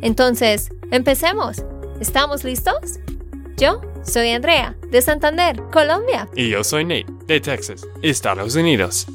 Entonces, empecemos. ¿Estamos listos? Yo soy Andrea, de Santander, Colombia. Y yo soy Nate, de Texas, Estados Unidos.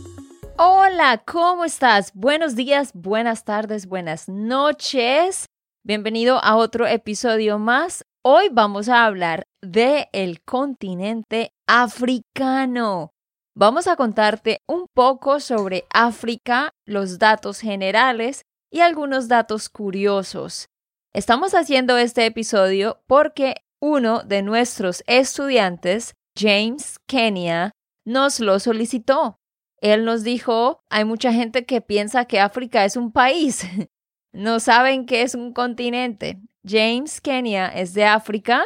Hola, ¿cómo estás? Buenos días, buenas tardes, buenas noches. Bienvenido a otro episodio más. Hoy vamos a hablar de el continente africano. Vamos a contarte un poco sobre África, los datos generales y algunos datos curiosos. Estamos haciendo este episodio porque uno de nuestros estudiantes, James Kenya, nos lo solicitó. Él nos dijo, hay mucha gente que piensa que África es un país. no saben que es un continente. James Kenya es de África,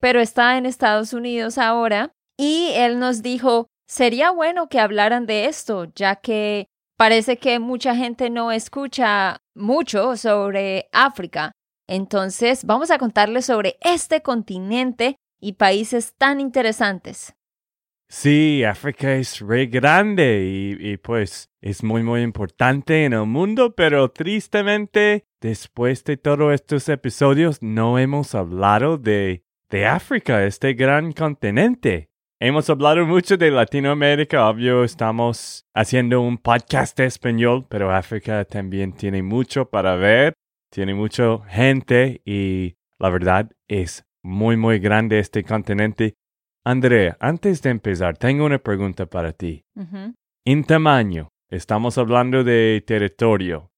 pero está en Estados Unidos ahora. Y él nos dijo, sería bueno que hablaran de esto, ya que parece que mucha gente no escucha mucho sobre África. Entonces, vamos a contarles sobre este continente y países tan interesantes. Sí, África es re grande y, pues es muy muy importante en el mundo, pero tristemente después de todos estos episodios no hemos hablado de, de África, este gran continente. Hemos hablado mucho de Latinoamérica, obvio, estamos haciendo un podcast español, pero África también tiene mucho para ver, tiene mucha gente y la verdad es muy, muy grande este continente. Andrea, antes de empezar, tengo una pregunta para ti. En tamaño, estamos hablando de territorio.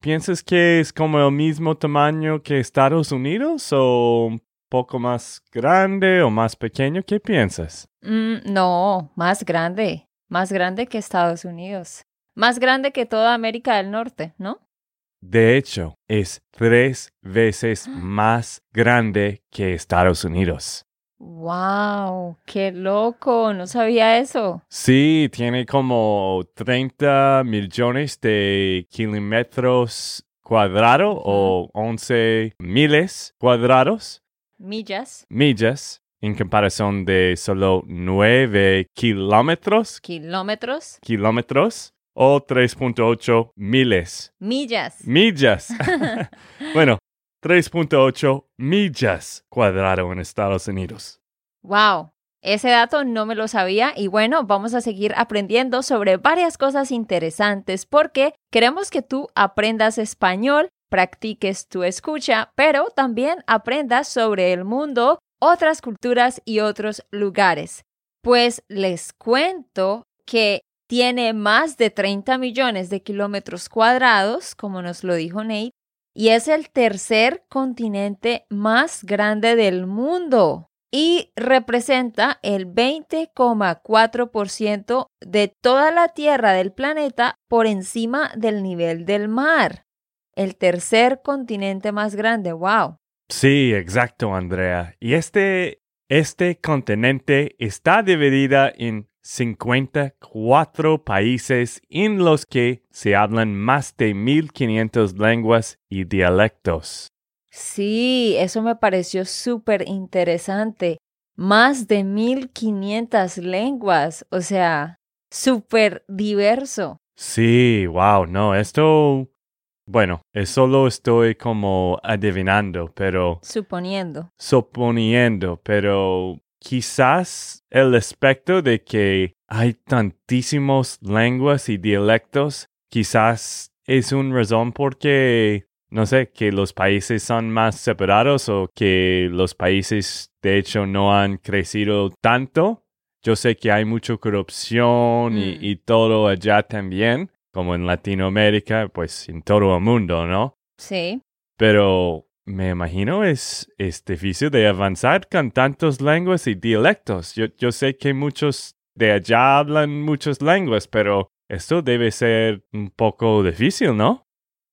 ¿Piensas que es como el mismo tamaño que Estados Unidos o poco más grande o más pequeño? ¿Qué piensas? Mm, no, más grande, más grande que Estados Unidos, más grande que toda América del Norte, ¿no? De hecho, es tres veces más grande que Estados Unidos. ¡Wow! ¡Qué loco! No sabía eso. Sí, tiene como 30 millones de kilómetros cuadrados o 11 miles cuadrados millas. Millas en comparación de solo 9 kilómetros. Kilómetros. Kilómetros o 3.8 miles. Millas. Millas. bueno, 3.8 millas cuadrado en Estados Unidos. Wow. Ese dato no me lo sabía y bueno, vamos a seguir aprendiendo sobre varias cosas interesantes porque queremos que tú aprendas español practiques tu escucha, pero también aprendas sobre el mundo, otras culturas y otros lugares. Pues les cuento que tiene más de 30 millones de kilómetros cuadrados, como nos lo dijo Nate, y es el tercer continente más grande del mundo y representa el 20,4% de toda la Tierra del planeta por encima del nivel del mar el tercer continente más grande. ¡Wow! Sí, exacto, Andrea. Y este, este continente está dividida en 54 países en los que se hablan más de 1500 lenguas y dialectos. Sí, eso me pareció súper interesante. Más de 1500 lenguas, o sea, súper diverso. Sí, wow, no, esto bueno, eso lo estoy como adivinando, pero... Suponiendo. Suponiendo, pero quizás el aspecto de que hay tantísimos lenguas y dialectos, quizás es una razón porque, no sé, que los países son más separados o que los países de hecho no han crecido tanto. Yo sé que hay mucha corrupción y, mm. y todo allá también, como en Latinoamérica, pues en todo el mundo, ¿no? Sí. Pero me imagino es, es difícil de avanzar con tantas lenguas y dialectos. Yo, yo sé que muchos de allá hablan muchas lenguas, pero esto debe ser un poco difícil, ¿no?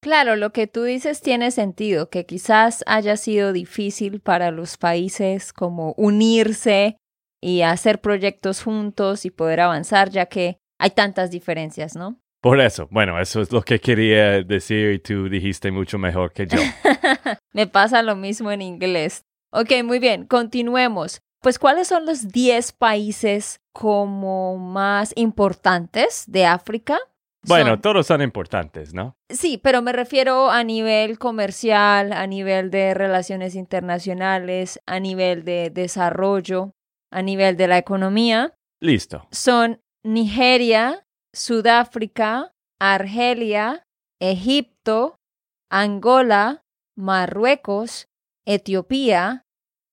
Claro, lo que tú dices tiene sentido, que quizás haya sido difícil para los países como unirse y hacer proyectos juntos y poder avanzar, ya que hay tantas diferencias, ¿no? Por eso, bueno, eso es lo que quería decir y tú dijiste mucho mejor que yo. Me pasa lo mismo en inglés. Ok, muy bien, continuemos. Pues, ¿cuáles son los 10 países como más importantes de África? Bueno, Son- todos son importantes, ¿no? Sí, pero me refiero a nivel comercial, a nivel de relaciones internacionales, a nivel de desarrollo, a nivel de la economía. Listo. Son Nigeria, Sudáfrica, Argelia, Egipto, Angola, Marruecos, Etiopía,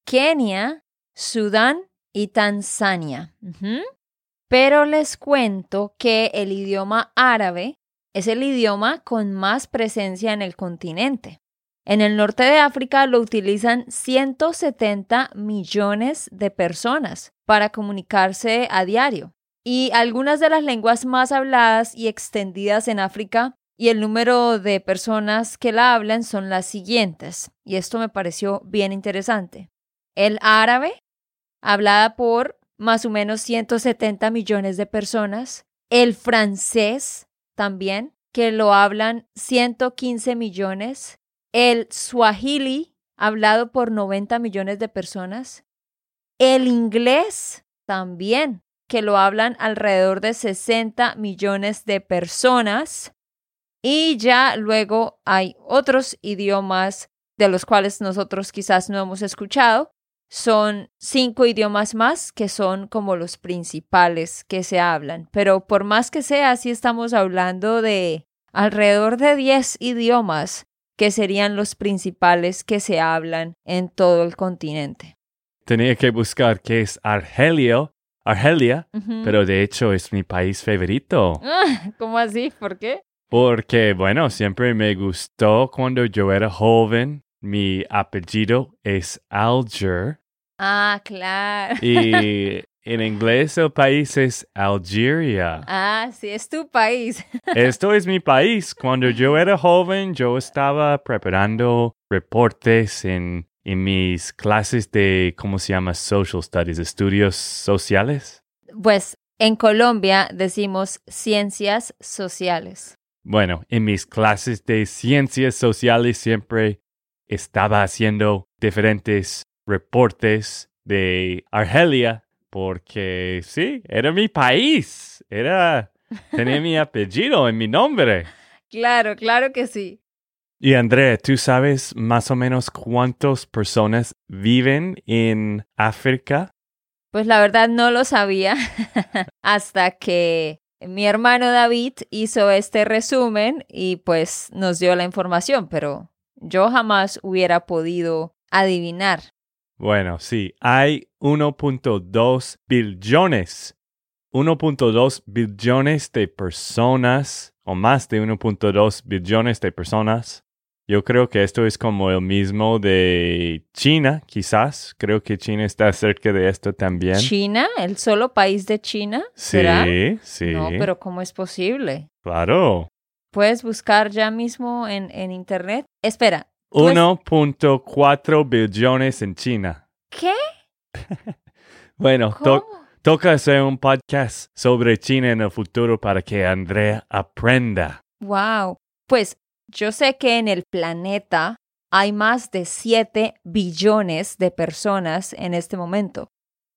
Kenia, Sudán y Tanzania. Pero les cuento que el idioma árabe es el idioma con más presencia en el continente. En el norte de África lo utilizan 170 millones de personas para comunicarse a diario. Y algunas de las lenguas más habladas y extendidas en África y el número de personas que la hablan son las siguientes. Y esto me pareció bien interesante. El árabe, hablada por más o menos 170 millones de personas. El francés también, que lo hablan 115 millones. El swahili, hablado por 90 millones de personas. El inglés también, que lo hablan alrededor de 60 millones de personas. Y ya luego hay otros idiomas de los cuales nosotros quizás no hemos escuchado. Son cinco idiomas más que son como los principales que se hablan. Pero por más que sea, sí estamos hablando de alrededor de 10 idiomas que serían los principales que se hablan en todo el continente. Tenía que buscar qué es Argelio, Argelia, pero de hecho es mi país favorito. ¿Cómo así? ¿Por qué? Porque, bueno, siempre me gustó cuando yo era joven. Mi apellido es Alger Ah, claro. y en inglés el país es Algeria. Ah, sí, es tu país. Esto es mi país. Cuando yo era joven, yo estaba preparando reportes en, en mis clases de, ¿cómo se llama? Social Studies, estudios sociales. Pues en Colombia decimos ciencias sociales. Bueno, en mis clases de ciencias sociales siempre estaba haciendo diferentes reportes de Argelia porque sí, era mi país. Era, tenía mi apellido en mi nombre. Claro, claro que sí. Y Andrea, ¿tú sabes más o menos cuántas personas viven en África? Pues la verdad no lo sabía hasta que mi hermano David hizo este resumen y pues nos dio la información, pero yo jamás hubiera podido adivinar. Bueno, sí, hay 1.2 billones. 1.2 billones de personas, o más de 1.2 billones de personas. Yo creo que esto es como el mismo de China, quizás. Creo que China está cerca de esto también. ¿China? ¿El solo país de China? ¿Será? Sí, sí. No, pero ¿cómo es posible? Claro. ¿Puedes buscar ya mismo en, en internet? Espera. ¿tú es- 1.4 billones en China. ¿Qué? Bueno, toca hacer un podcast sobre China en el futuro para que Andrea aprenda. Wow. Pues yo sé que en el planeta hay más de 7 billones de personas en este momento.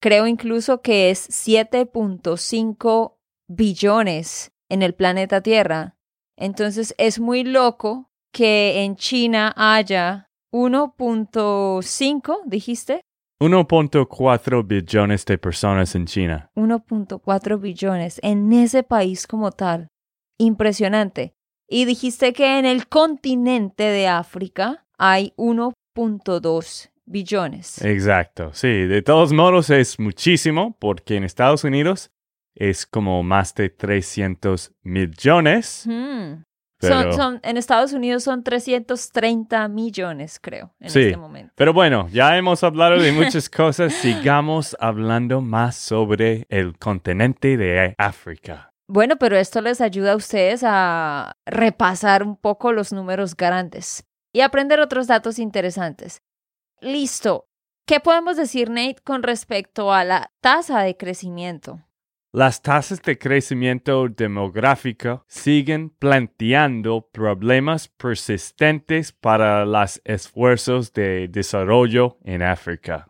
Creo incluso que es 7.5 billones en el planeta Tierra. Entonces es muy loco que en China haya 1.5, dijiste, 1.4 billones de personas en China. 1.4 billones en ese país como tal. Impresionante. Y dijiste que en el continente de África hay 1.2 billones. Exacto, sí. De todos modos es muchísimo porque en Estados Unidos es como más de 300 millones. Hmm. Pero, Son, son- en Estados Unidos son 330 millones, creo, en Sí. este momento. pero bueno, ya hemos hablado de muchas cosas. Sigamos hablando más sobre el continente de África. Bueno, pero esto les ayuda a ustedes a repasar un poco los números grandes y aprender otros datos interesantes. Listo. ¿Qué podemos decir, Nate, con respecto a la tasa de crecimiento? Las tasas de crecimiento demográfico siguen planteando problemas persistentes para los esfuerzos de desarrollo en África.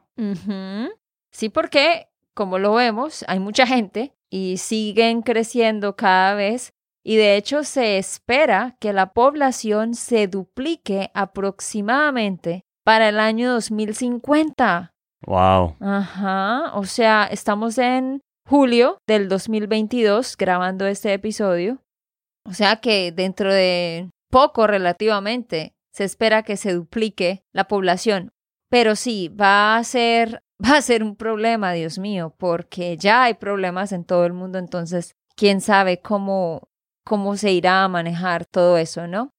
Sí, porque, como lo vemos, hay mucha gente y siguen creciendo cada vez y de hecho se espera que la población se duplique aproximadamente para el año 2050. Wow. Ajá, o sea, estamos en julio del 2022 grabando este episodio. O sea que dentro de poco relativamente se espera que se duplique la población. Pero sí, va a ser va a ser un problema, Dios mío, porque ya hay problemas en todo el mundo, entonces quién sabe cómo cómo se irá a manejar todo eso, ¿no?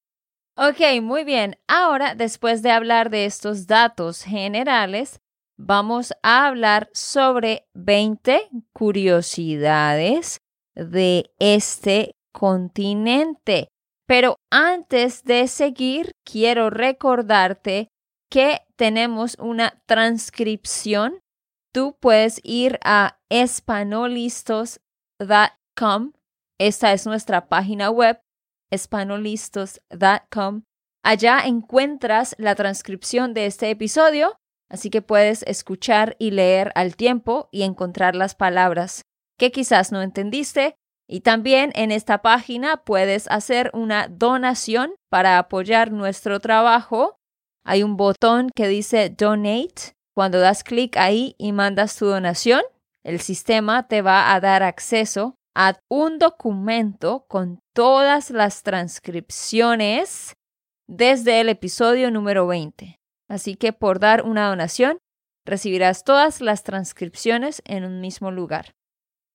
Ok, muy bien. Ahora, después de hablar de estos datos generales, vamos a hablar sobre 20 curiosidades de este continente. Pero antes de seguir, quiero recordarte que tenemos una transcripción. Tú puedes ir a espanolistos.com. Esta es nuestra página web, espanolistos.com. Allá encuentras la transcripción de este episodio Así que puedes escuchar y leer al tiempo y encontrar las palabras que quizás no entendiste. Y también en esta página puedes hacer una donación para apoyar nuestro trabajo. Hay un botón que dice Donate. Cuando das clic ahí y mandas tu donación, el sistema te va a dar acceso a un documento con todas las transcripciones desde el episodio número 20. Así que por dar una donación, recibirás todas las transcripciones en un mismo lugar.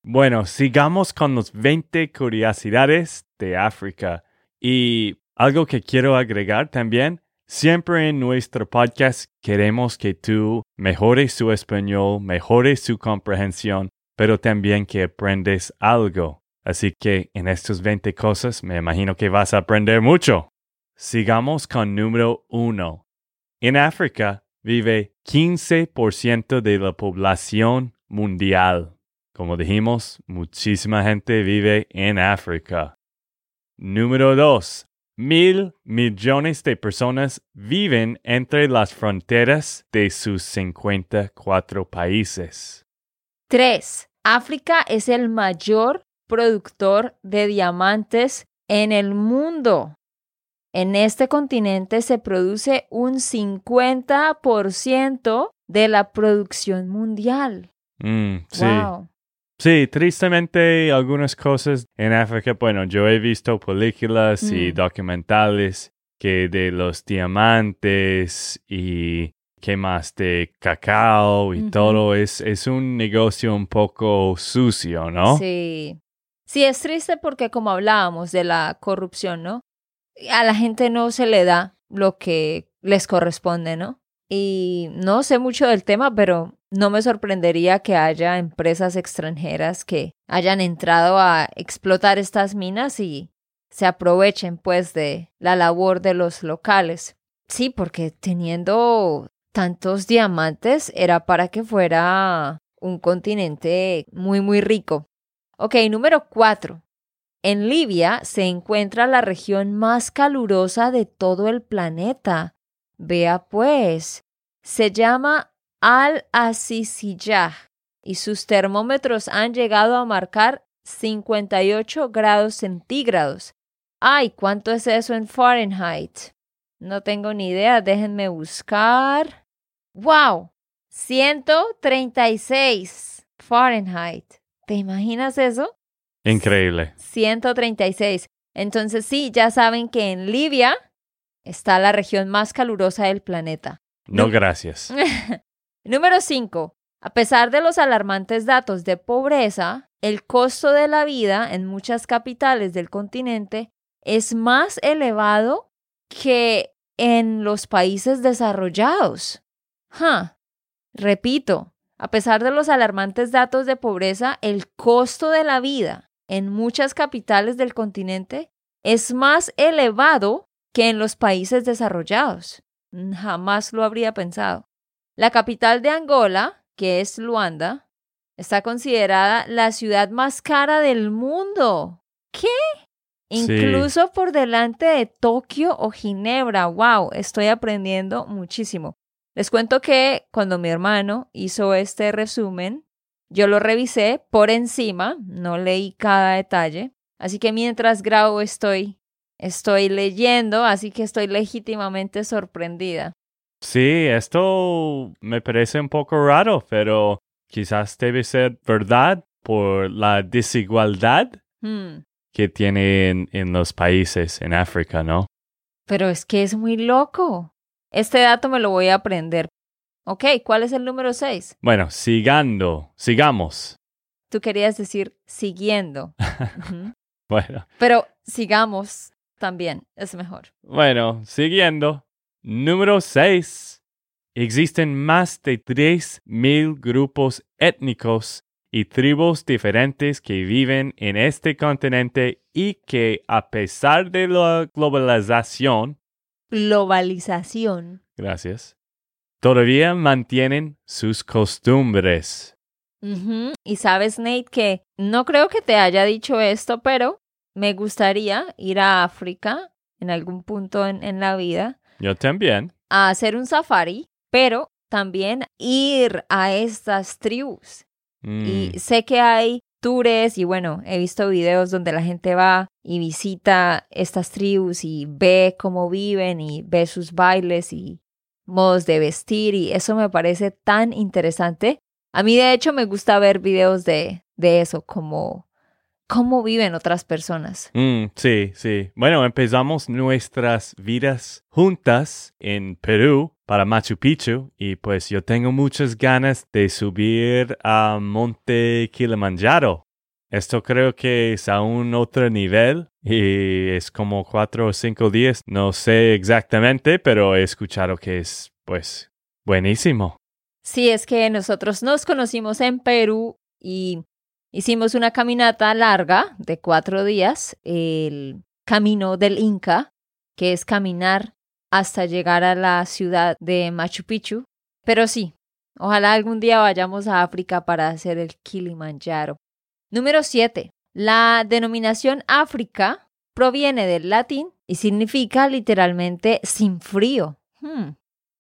Bueno, sigamos con los 20 curiosidades de África. Y algo que quiero agregar también, siempre en nuestro podcast queremos que tú mejores su español, mejores su comprensión, pero también que aprendes algo. Así que en estas 20 cosas me imagino que vas a aprender mucho. Sigamos con número 1. En África vive 15% de la población mundial. Como dijimos, muchísima gente vive en África. Número 2. Mil millones de personas viven entre las fronteras de sus 54 países. 3. África es el mayor productor de diamantes en el mundo. En este continente se produce un 50% de la producción mundial. Mm, sí. Wow. Sí, tristemente algunas cosas en África, bueno, yo he visto películas y Mm. documentales que de los diamantes y qué más de cacao y todo es, es un negocio un poco sucio, ¿no? Sí. Sí, es triste porque como hablábamos de la corrupción, ¿no? A la gente no se le da lo que les corresponde, ¿no? Y no sé mucho del tema, pero no me sorprendería que haya empresas extranjeras que hayan entrado a explotar estas minas y se aprovechen pues de la labor de los locales. Sí, porque teniendo tantos diamantes era para que fuera un continente muy, muy rico. Ok, número cuatro. En Libia se encuentra la región más calurosa de todo el planeta. Vea pues, se llama Al-Asisiyah y sus termómetros han llegado a marcar 58 grados centígrados. Ay, ¿cuánto es eso en Fahrenheit? No tengo ni idea, déjenme buscar. ¡Wow! 136 Fahrenheit. ¿Te imaginas eso? Increíble. 136. Entonces sí, ya saben que en Libia está la región más calurosa del planeta. No, gracias. Número 5. A pesar de los alarmantes datos de pobreza, el costo de la vida en muchas capitales del continente es más elevado que en los países desarrollados. Repito, a pesar de los alarmantes datos de pobreza, el costo de la vida en muchas capitales del continente es más elevado que en los países desarrollados. Jamás lo habría pensado. La capital de Angola, que es Luanda, está considerada la ciudad más cara del mundo. ¿Qué? Incluso por delante de Tokio o Ginebra. ¡Wow! Estoy aprendiendo muchísimo. Les cuento que cuando mi hermano hizo este resumen, yo lo revisé por encima, no leí cada detalle. Así que mientras grabo estoy, estoy leyendo, así que estoy legítimamente sorprendida. Sí, esto me parece un poco raro, pero quizás debe ser verdad por la desigualdad Hmm, que tienen en los países en África, ¿no? Pero es que es muy loco. Este dato me lo voy a aprender. Ok, ¿cuál es el número 6? Bueno, sigando, sigamos. Tú querías decir siguiendo. Bueno, Pero sigamos también, es mejor. bueno, siguiendo. Número 6. Existen más de 3.000 grupos étnicos y tribus diferentes que viven en este continente y que, a pesar de la globalización, Globalización. gracias, todavía mantienen sus costumbres. Y sabes, Nate, que no creo que te haya dicho esto, pero me gustaría ir a África en algún punto en, en la vida Yo también. a hacer un safari, pero también ir a estas tribus. Mm, Y sé que hay tours y bueno, he visto videos donde la gente va y visita estas tribus y ve cómo viven y ve sus bailes y modos de vestir y eso me parece tan interesante. A mí de hecho me gusta ver videos de, de eso, como cómo viven otras personas. mm, sí, sí. Bueno, empezamos nuestras vidas juntas en Perú para Machu Picchu y pues yo tengo muchas ganas de subir a Monte Kilimanjaro. Esto creo que es a un otro nivel y es como cuatro o cinco días. No sé exactamente, pero he escuchado que es pues buenísimo. Sí, es que nosotros nos conocimos en Perú y hicimos una caminata larga de cuatro días, el camino del Inca, que es caminar hasta llegar a la ciudad de Machu Picchu. Pero sí, ojalá algún día vayamos a África para hacer el Kilimanjaro. Número 7. La denominación África proviene del latín y significa literalmente sin frío. Hmm.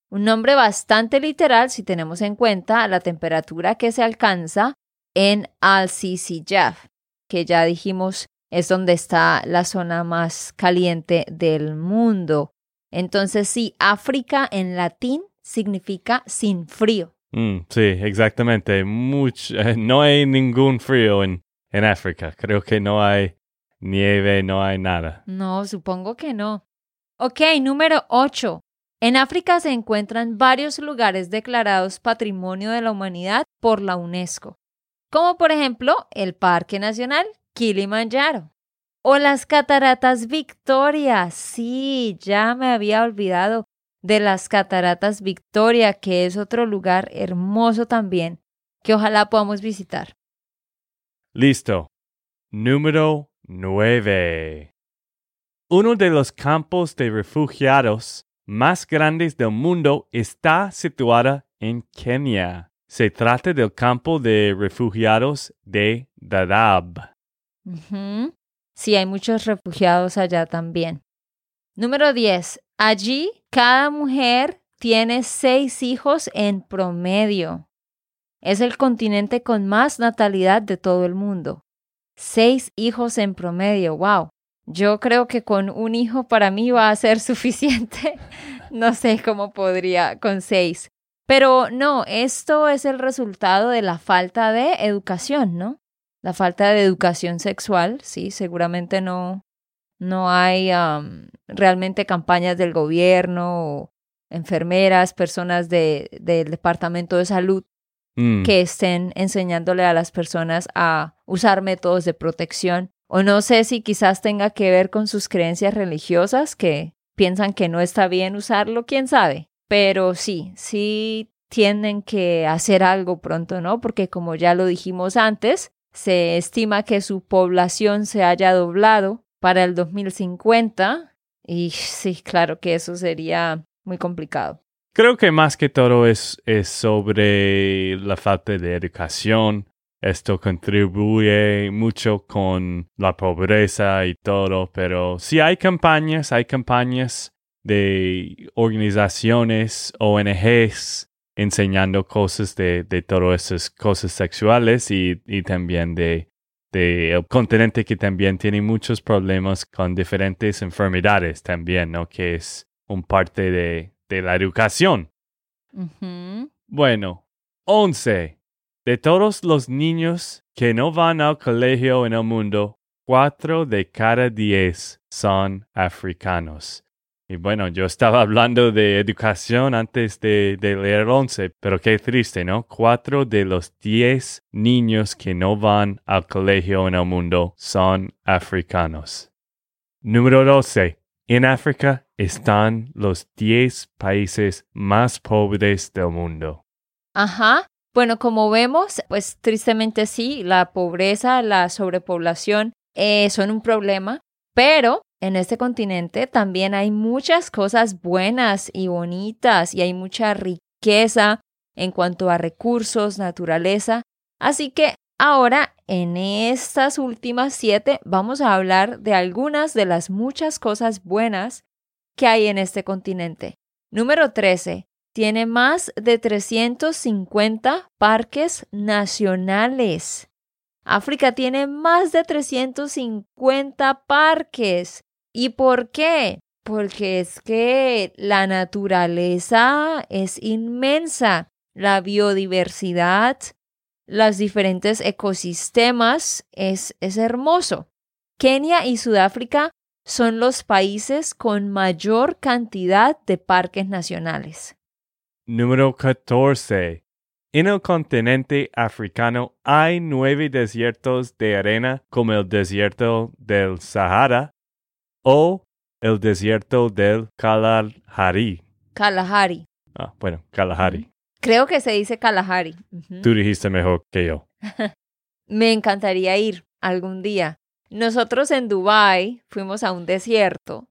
Un nombre bastante literal si tenemos en cuenta la temperatura que se alcanza en Al-Sisi-Yaf, que ya dijimos es donde está la zona más caliente del mundo. Entonces sí, África en latín significa sin frío. Mm, sí, exactamente. Much- eh, no hay ningún frío en, en África. Creo que no hay nieve, no hay nada. No, supongo que no. Ok, número 8. En África se encuentran varios lugares declarados Patrimonio de la Humanidad por la UNESCO, como por ejemplo el Parque Nacional Kilimanjaro o las Cataratas Victoria. Sí, ya me había olvidado de las Cataratas Victoria, que es otro lugar hermoso también, que ojalá podamos visitar. Listo. Número 9. Uno de los campos de refugiados más grandes del mundo está situada en Kenia. Se trata del campo de refugiados de Dadaab. Sí, hay muchos refugiados allá también. Número 10. Allí cada mujer tiene seis hijos en promedio. Es el continente con más natalidad de todo el mundo. Seis hijos en promedio, wow. Yo creo que con un hijo para mí va a ser suficiente. no sé cómo podría con seis. Pero no, esto es el resultado de la falta de educación, ¿no? la falta de educación sexual, sí, seguramente no, no hay am, realmente campañas del gobierno o enfermeras, personas de, del departamento de salud Mm, que estén enseñándole a las personas a usar métodos de protección. O no sé si quizás tenga que ver con sus creencias religiosas que piensan que no está bien usarlo, quién sabe. Pero sí, sí tienen que hacer algo pronto, ¿no? Porque como ya lo dijimos antes, Se estima que su población se haya doblado para el 2050 y sí, claro que eso sería muy complicado. Creo que más que todo es, es sobre la falta de educación. Esto contribuye mucho con la pobreza y todo, pero sí hay campañas, hay campañas de organizaciones, ONGs, enseñando cosas de, de todas esas cosas sexuales y, y también de, de el continente que también tiene muchos problemas con diferentes enfermedades también, ¿no? Que es un parte de, de la educación. Bueno, 11. De todos los niños que no van al colegio en el mundo, cuatro de cada diez son africanos. Y bueno, yo estaba hablando de educación antes de, leer 11, pero qué triste, ¿no? Cuatro de los diez niños que no van al colegio en el mundo son africanos. Número 12. En África están los 10 países más pobres del mundo. Ajá. Bueno, como vemos, pues tristemente sí, la pobreza, la sobrepoblación eh, son un problema, pero en este continente también hay muchas cosas buenas y bonitas y hay mucha riqueza en cuanto a recursos, naturaleza. Así que ahora, en estas últimas siete, vamos a hablar de algunas de las muchas cosas buenas que hay en este continente. Número 13. Tiene más de 350 parques nacionales. África tiene más de 350 parques. ¿Y por qué? Porque es que la naturaleza es inmensa. La biodiversidad, los diferentes ecosistemas es, es hermoso. Kenia y Sudáfrica son los países con mayor cantidad de parques nacionales. Número 14. En el continente africano hay nueve desiertos de arena como el desierto del Sahara o el desierto del Kalahari. Kalahari. Ah, bueno, Kalahari. Creo que se dice Kalahari. Tú dijiste mejor que yo. Me encantaría ir algún día. Nosotros en Dubai fuimos a un desierto,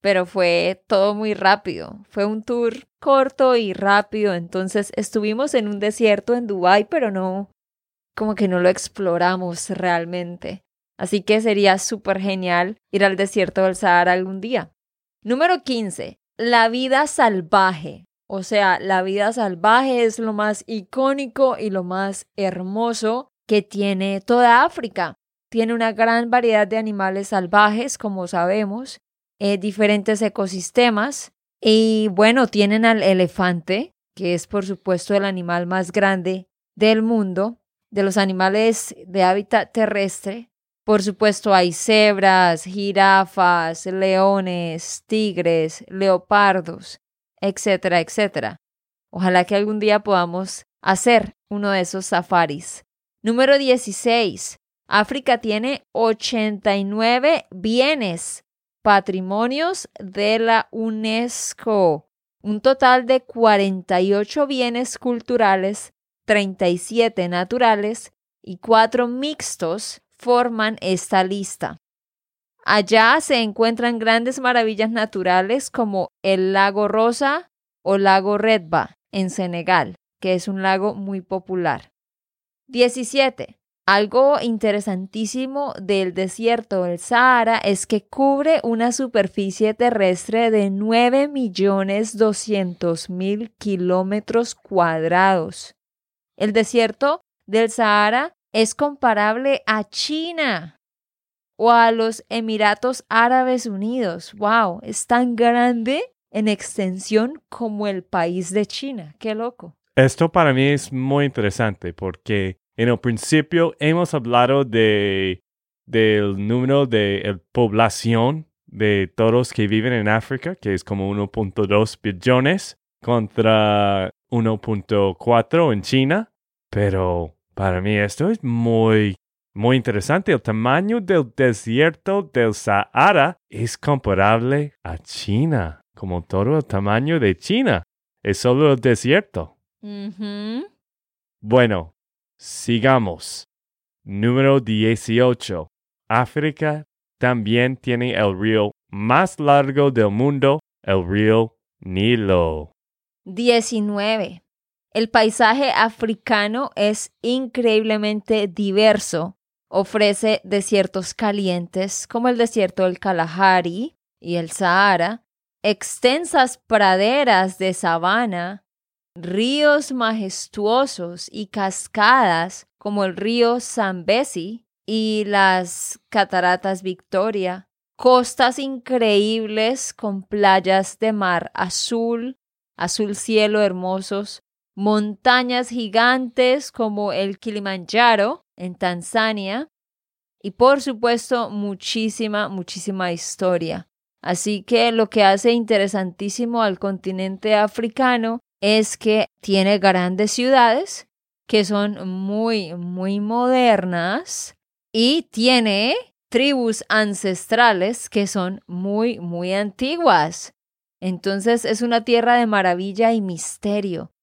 pero fue todo muy rápido. Fue un tour corto y rápido, entonces estuvimos en un desierto en Dubai, pero no como que no lo exploramos realmente. Así que sería súper genial ir al desierto del Sahara algún día. Número 15. La vida salvaje. O sea, la vida salvaje es lo más icónico y lo más hermoso que tiene toda África. Tiene una gran variedad de animales salvajes, como sabemos, eh, diferentes ecosistemas y bueno, tienen al elefante, que es por supuesto el animal más grande del mundo, de los animales de hábitat terrestre. Por supuesto hay cebras, jirafas, leones, tigres, leopardos, etcétera, etcétera. Ojalá que algún día podamos hacer uno de esos safaris. Número 16. África tiene 89 bienes patrimonios de la UNESCO, un total de 48 bienes culturales, 37 naturales y 4 mixtos forman esta lista. Allá se encuentran grandes maravillas naturales como el lago Rosa o lago Redba en Senegal, que es un lago muy popular. 17. Algo interesantísimo del desierto del Sahara es que cubre una superficie terrestre de 9.200.000 kilómetros cuadrados. El desierto del Sahara es comparable a China o a los Emiratos Árabes Unidos. ¡Wow! Es tan grande en extensión como el país de China. ¡Qué loco! Esto para mí es muy interesante porque en el principio hemos hablado de del número de población de todos que viven en África, que es como 1.2 billones contra 1.4 en China, pero para mí esto es muy muy interesante. El tamaño del desierto del Sahara es comparable a China, como todo el tamaño de China. Es solo el desierto. Ujú. Bueno, sigamos. Número 18. África también tiene el río más largo del mundo, el río Nilo. 19. El paisaje africano es increíblemente diverso. Ofrece desiertos calientes como el desierto del Kalahari y el Sahara, extensas praderas de sabana, ríos majestuosos y cascadas como el río Zambezi y las cataratas Victoria, costas increíbles con playas de mar azul, azul cielo hermosos, montañas gigantes como el Kilimanjaro en Tanzania y por supuesto muchísima, muchísima historia. Así que lo que hace interesantísimo al continente africano es que tiene grandes ciudades que son muy, muy modernas y tiene tribus ancestrales que son muy, muy antiguas. Entonces es una tierra de maravilla y misterio.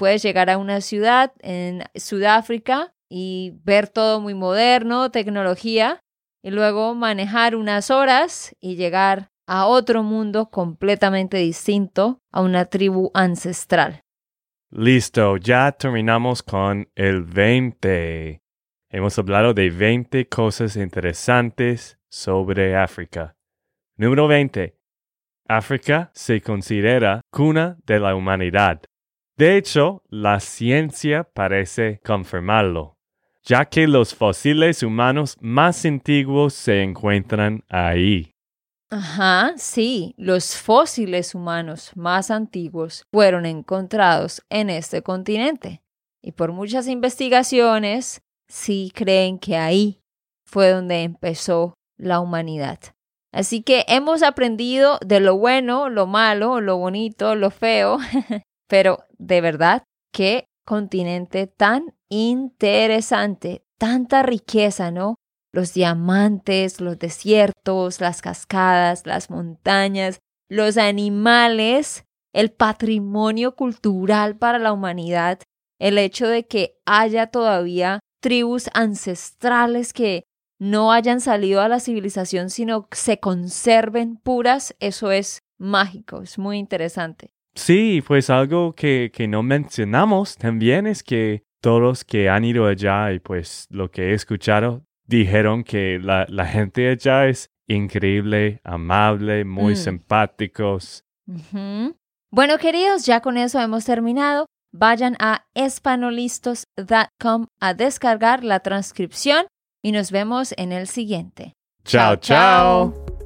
Puedes llegar a una ciudad en Sudáfrica y ver todo muy moderno, tecnología, y luego manejar unas horas y llegar a otro mundo completamente distinto, a una tribu ancestral. Listo, ya terminamos con el 20. Hemos hablado de 20 cosas interesantes sobre África. Número 20. África se considera cuna de la humanidad. De hecho, la ciencia parece confirmarlo, ya que los fósiles humanos más antiguos se encuentran ahí. Ajá, sí, los fósiles humanos más antiguos fueron encontrados en este continente. Y por muchas investigaciones, sí creen que ahí fue donde empezó la humanidad. Así que hemos aprendido de lo bueno, lo malo, lo bonito, lo feo, pero de verdad, qué continente tan interesante, tanta riqueza, ¿no? los diamantes, los desiertos, las cascadas, las montañas, los animales, el patrimonio cultural para la humanidad, el hecho de que haya todavía tribus ancestrales que no hayan salido a la civilización, sino se conserven puras, eso es mágico, es muy interesante. Sí, pues algo que, que no mencionamos también es que todos que han ido allá y pues lo que he escuchado dijeron que la, gente allá es increíble, amable, muy mm. simpáticos. Bueno, queridos, ya con eso hemos terminado. Vayan a espanolistos.com a descargar la transcripción y nos vemos en el siguiente. Chao, chao.